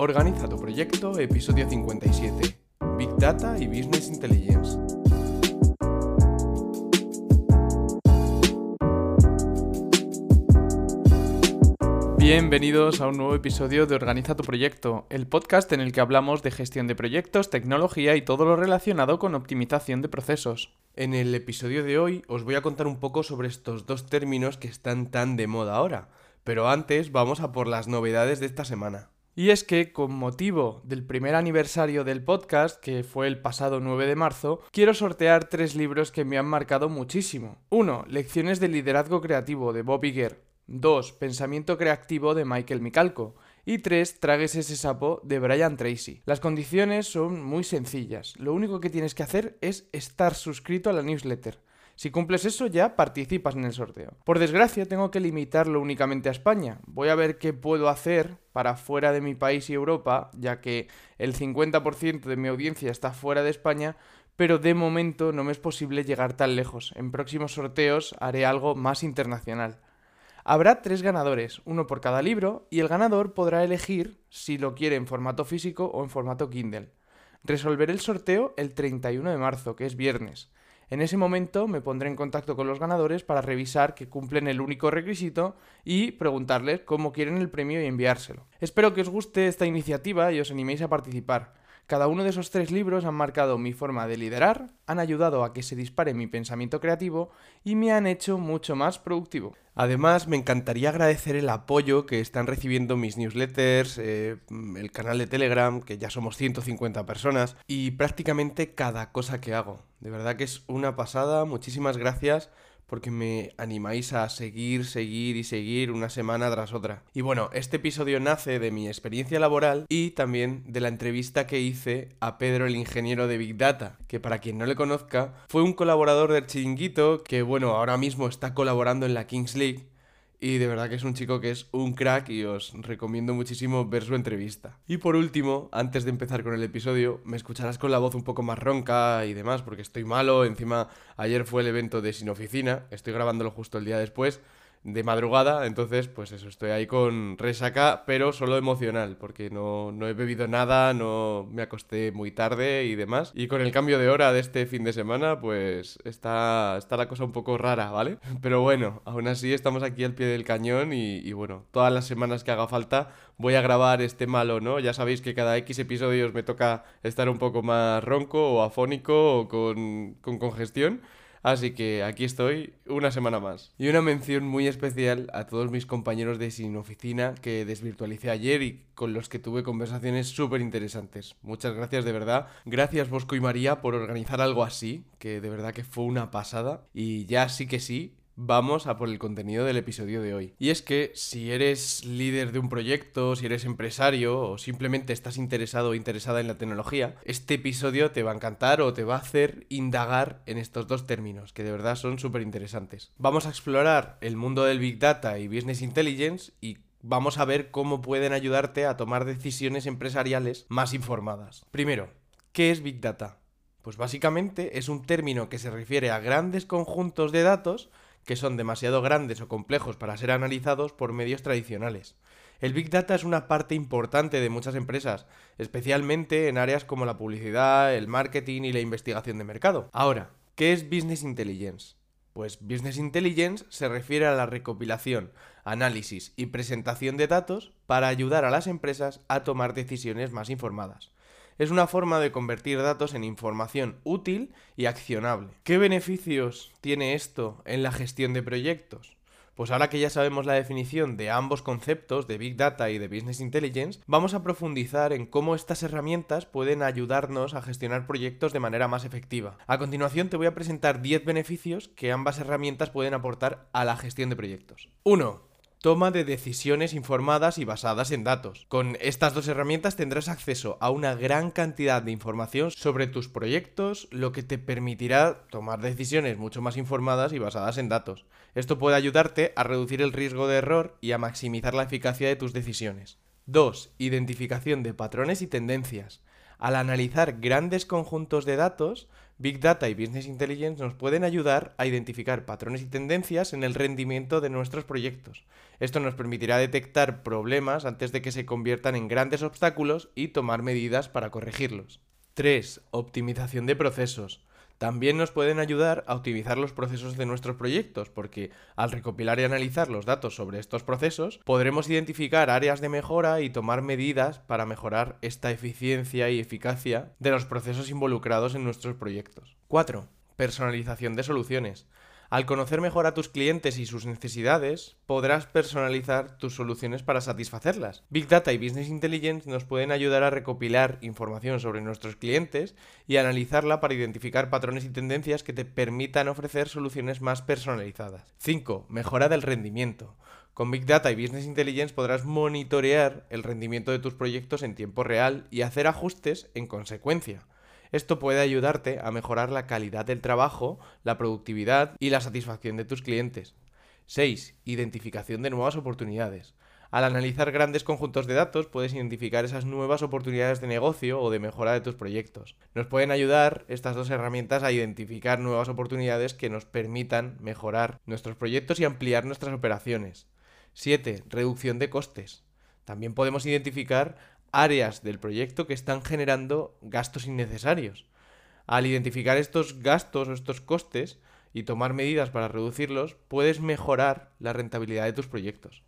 Organiza tu proyecto, episodio 57. Big Data y Business Intelligence. Bienvenidos a un nuevo episodio de Organiza tu proyecto, el podcast en el que hablamos de gestión de proyectos, tecnología y todo lo relacionado con optimización de procesos. En el episodio de hoy os voy a contar un poco sobre estos dos términos que están tan de moda ahora, pero antes vamos a por las novedades de esta semana. Y es que, con motivo del primer aniversario del podcast, que fue el pasado 9 de marzo, quiero sortear tres libros que me han marcado muchísimo. 1. Lecciones de liderazgo creativo de Bob Iger. 2. Pensamiento creativo de Michael Micalco. Y 3. Tragues ese sapo de Brian Tracy. Las condiciones son muy sencillas. Lo único que tienes que hacer es estar suscrito a la newsletter. Si cumples eso ya participas en el sorteo. Por desgracia tengo que limitarlo únicamente a España. Voy a ver qué puedo hacer para fuera de mi país y Europa, ya que el 50% de mi audiencia está fuera de España, pero de momento no me es posible llegar tan lejos. En próximos sorteos haré algo más internacional. Habrá tres ganadores, uno por cada libro, y el ganador podrá elegir si lo quiere en formato físico o en formato Kindle. Resolveré el sorteo el 31 de marzo, que es viernes. En ese momento me pondré en contacto con los ganadores para revisar que cumplen el único requisito y preguntarles cómo quieren el premio y enviárselo. Espero que os guste esta iniciativa y os animéis a participar. Cada uno de esos tres libros han marcado mi forma de liderar, han ayudado a que se dispare mi pensamiento creativo y me han hecho mucho más productivo. Además, me encantaría agradecer el apoyo que están recibiendo mis newsletters, eh, el canal de Telegram, que ya somos 150 personas, y prácticamente cada cosa que hago. De verdad que es una pasada, muchísimas gracias porque me animáis a seguir, seguir y seguir una semana tras otra. Y bueno, este episodio nace de mi experiencia laboral y también de la entrevista que hice a Pedro el ingeniero de Big Data, que para quien no le conozca, fue un colaborador del chiringuito que bueno, ahora mismo está colaborando en la Kings League y de verdad que es un chico que es un crack y os recomiendo muchísimo ver su entrevista. Y por último, antes de empezar con el episodio, me escucharás con la voz un poco más ronca y demás, porque estoy malo. Encima, ayer fue el evento de Sin Oficina, estoy grabándolo justo el día después de madrugada, entonces pues eso, estoy ahí con resaca, pero solo emocional, porque no, no, he bebido nada, no me acosté muy tarde y demás. Y con el cambio de hora de este fin de semana, pues está, está la cosa un poco rara, ¿vale? Pero bueno, aún así estamos aquí al pie del cañón y, y bueno, todas las semanas que haga falta voy a grabar este malo, ¿no? Ya sabéis que cada X episodios me toca estar un poco más ronco o afónico o con, con congestión. Así que aquí estoy una semana más. Y una mención muy especial a todos mis compañeros de Sin Oficina que desvirtualicé ayer y con los que tuve conversaciones súper interesantes. Muchas gracias de verdad. Gracias Bosco y María por organizar algo así, que de verdad que fue una pasada. Y ya sí que sí, vamos a por el contenido del episodio de hoy. Y es que si eres líder de un proyecto, si eres empresario o simplemente estás interesado o interesada en la tecnología, este episodio te va a encantar o te va a hacer indagar en estos dos términos, que de verdad son súper interesantes. Vamos a explorar el mundo del Big Data y Business Intelligence y vamos a ver cómo pueden ayudarte a tomar decisiones empresariales más informadas. Primero, ¿qué es Big Data? Pues básicamente es un término que se refiere a grandes conjuntos de datos que son demasiado grandes o complejos para ser analizados por medios tradicionales. El Big Data es una parte importante de muchas empresas, especialmente en áreas como la publicidad, el marketing y la investigación de mercado. Ahora, ¿qué es Business Intelligence? Pues Business Intelligence se refiere a la recopilación, análisis y presentación de datos para ayudar a las empresas a tomar decisiones más informadas es una forma de convertir datos en información útil y accionable. ¿Qué beneficios tiene esto en la gestión de proyectos? Pues ahora que ya sabemos la definición de ambos conceptos, de Big Data y de Business Intelligence, vamos a profundizar en cómo estas herramientas pueden ayudarnos a gestionar proyectos de manera más efectiva. A continuación te voy a presentar 10 beneficios que ambas herramientas pueden aportar a la gestión de proyectos. 1 toma de decisiones informadas y basadas en datos. Con estas dos herramientas tendrás acceso a una gran cantidad de información sobre tus proyectos, lo que te permitirá tomar decisiones mucho más informadas y basadas en datos. Esto puede ayudarte a reducir el riesgo de error y a maximizar la eficacia de tus decisiones. 2. Identificación de patrones y tendencias. Al analizar grandes conjuntos de datos, Big Data y Business Intelligence nos pueden ayudar a identificar patrones y tendencias en el rendimiento de nuestros proyectos. Esto nos permitirá detectar problemas antes de que se conviertan en grandes obstáculos y tomar medidas para corregirlos. 3. Optimización de procesos. También nos pueden ayudar a optimizar los procesos de nuestros proyectos, porque al recopilar y analizar los datos sobre estos procesos, podremos identificar áreas de mejora y tomar medidas para mejorar esta eficiencia y eficacia de los procesos involucrados en nuestros proyectos. 4. Personalización de soluciones. Al conocer mejor a tus clientes y sus necesidades, podrás personalizar tus soluciones para satisfacerlas. Big Data y Business Intelligence nos pueden ayudar a recopilar información sobre nuestros clientes y analizarla para identificar patrones y tendencias que te permitan ofrecer soluciones más personalizadas. 5. Mejora del rendimiento. Con Big Data y Business Intelligence podrás monitorear el rendimiento de tus proyectos en tiempo real y hacer ajustes en consecuencia. Esto puede ayudarte a mejorar la calidad del trabajo, la productividad y la satisfacción de tus clientes. 6. Identificación de nuevas oportunidades. Al analizar grandes conjuntos de datos puedes identificar esas nuevas oportunidades de negocio o de mejora de tus proyectos. Nos pueden ayudar estas dos herramientas a identificar nuevas oportunidades que nos permitan mejorar nuestros proyectos y ampliar nuestras operaciones. 7. Reducción de costes. También podemos identificar áreas del proyecto que están generando gastos innecesarios. Al identificar estos gastos o estos costes y tomar medidas para reducirlos, puedes mejorar la rentabilidad de tus proyectos.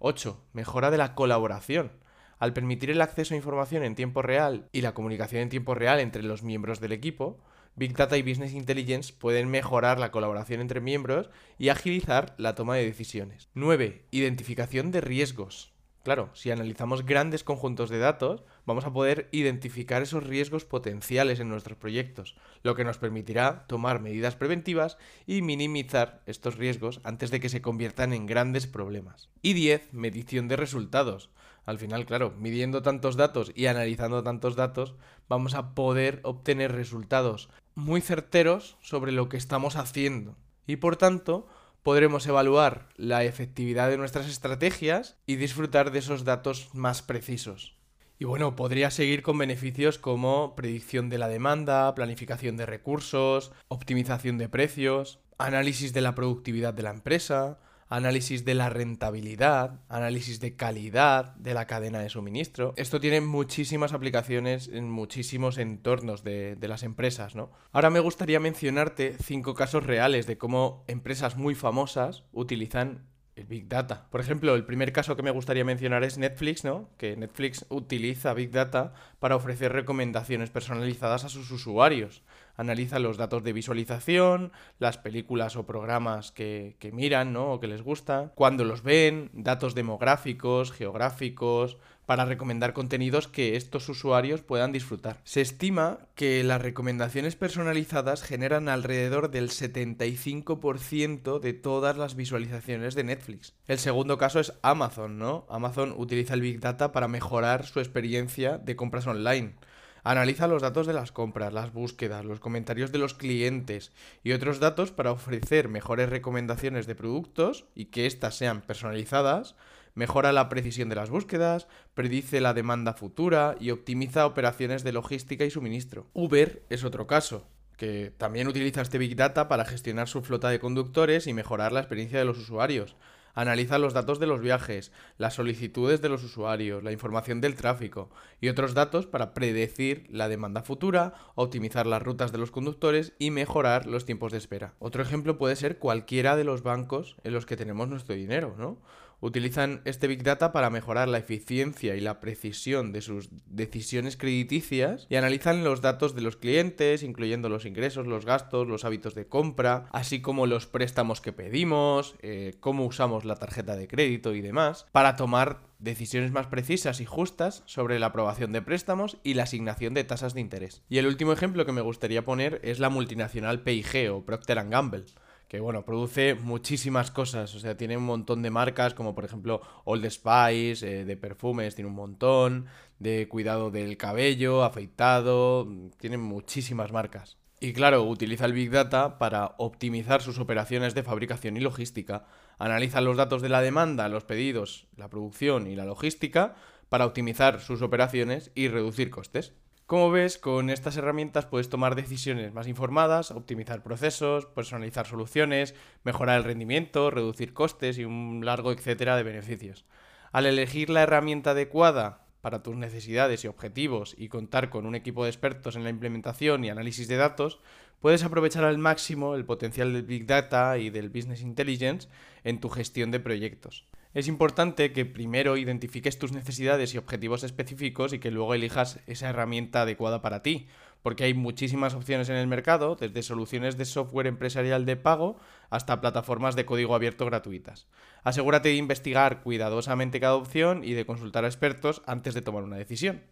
8. Mejora de la colaboración. Al permitir el acceso a información en tiempo real y la comunicación en tiempo real entre los miembros del equipo, Big Data y Business Intelligence pueden mejorar la colaboración entre miembros y agilizar la toma de decisiones. 9. Identificación de riesgos. Claro, si analizamos grandes conjuntos de datos, vamos a poder identificar esos riesgos potenciales en nuestros proyectos, lo que nos permitirá tomar medidas preventivas y minimizar estos riesgos antes de que se conviertan en grandes problemas. Y 10. Medición de resultados. Al final, claro, midiendo tantos datos y analizando tantos datos, vamos a poder obtener resultados muy certeros sobre lo que estamos haciendo. Y por tanto, podremos evaluar la efectividad de nuestras estrategias y disfrutar de esos datos más precisos. Y bueno, podría seguir con beneficios como predicción de la demanda, planificación de recursos, optimización de precios, análisis de la productividad de la empresa, análisis de la rentabilidad, análisis de calidad de la cadena de suministro. Esto tiene muchísimas aplicaciones en muchísimos entornos de, las empresas, ¿no? Ahora me gustaría mencionarte cinco casos reales de cómo empresas muy famosas utilizan el Big Data. Por ejemplo, el primer caso que me gustaría mencionar es Netflix, ¿no? Que Netflix utiliza Big Data para ofrecer recomendaciones personalizadas a sus usuarios. Analiza los datos de visualización, las películas o programas que, que miran, ¿no? O que les gusta, cuándo los ven, datos demográficos, geográficos, para recomendar contenidos que estos usuarios puedan disfrutar. Se estima que las recomendaciones personalizadas generan alrededor del 75% de todas las visualizaciones de Netflix. El segundo caso es Amazon, ¿no? Amazon utiliza el Big Data para mejorar su experiencia de compras online. Analiza los datos de las compras, las búsquedas, los comentarios de los clientes y otros datos para ofrecer mejores recomendaciones de productos y que éstas sean personalizadas mejora la precisión de las búsquedas, predice la demanda futura y optimiza operaciones de logística y suministro. Uber es otro caso que también utiliza este Big Data para gestionar su flota de conductores y mejorar la experiencia de los usuarios. Analiza los datos de los viajes, las solicitudes de los usuarios, la información del tráfico y otros datos para predecir la demanda futura, optimizar las rutas de los conductores y mejorar los tiempos de espera. Otro ejemplo puede ser cualquiera de los bancos en los que tenemos nuestro dinero, ¿no? Utilizan este Big Data para mejorar la eficiencia y la precisión de sus decisiones crediticias y analizan los datos de los clientes, incluyendo los ingresos, los gastos, los hábitos de compra, así como los préstamos que pedimos, eh, cómo usamos la tarjeta de crédito y demás, para tomar decisiones más precisas y justas sobre la aprobación de préstamos y la asignación de tasas de interés. Y el último ejemplo que me gustaría poner es la multinacional PIG o Procter Gamble que bueno, produce muchísimas cosas, o sea, tiene un montón de marcas, como por ejemplo Old Spice, eh, de perfumes, tiene un montón, de cuidado del cabello, afeitado, tiene muchísimas marcas. Y claro, utiliza el Big Data para optimizar sus operaciones de fabricación y logística. Analiza los datos de la demanda, los pedidos, la producción y la logística para optimizar sus operaciones y reducir costes. Como ves, con estas herramientas puedes tomar decisiones más informadas, optimizar procesos, personalizar soluciones, mejorar el rendimiento, reducir costes y un largo etcétera de beneficios. Al elegir la herramienta adecuada para tus necesidades y objetivos y contar con un equipo de expertos en la implementación y análisis de datos, puedes aprovechar al máximo el potencial del Big Data y del Business Intelligence en tu gestión de proyectos es importante que primero identifiques tus necesidades y objetivos específicos y que luego elijas esa herramienta adecuada para ti, porque hay muchísimas opciones en el mercado, desde soluciones de software empresarial de pago hasta plataformas de código abierto gratuitas. Asegúrate de investigar cuidadosamente cada opción y de consultar a expertos antes de tomar una decisión.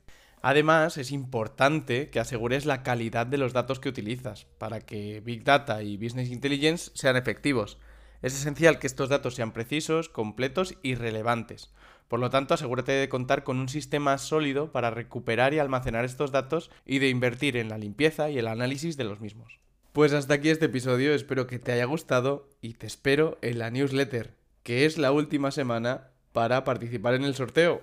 Además, es importante que asegures la calidad de los datos que utilizas para que Big Data y Business Intelligence sean efectivos. Es esencial que estos datos sean precisos, completos y relevantes. Por lo tanto, asegúrate de contar con un sistema sólido para recuperar y almacenar estos datos y de invertir en la limpieza y el análisis de los mismos. Pues hasta aquí este episodio, espero que te haya gustado y te espero en la newsletter, que es la última semana para participar en el sorteo.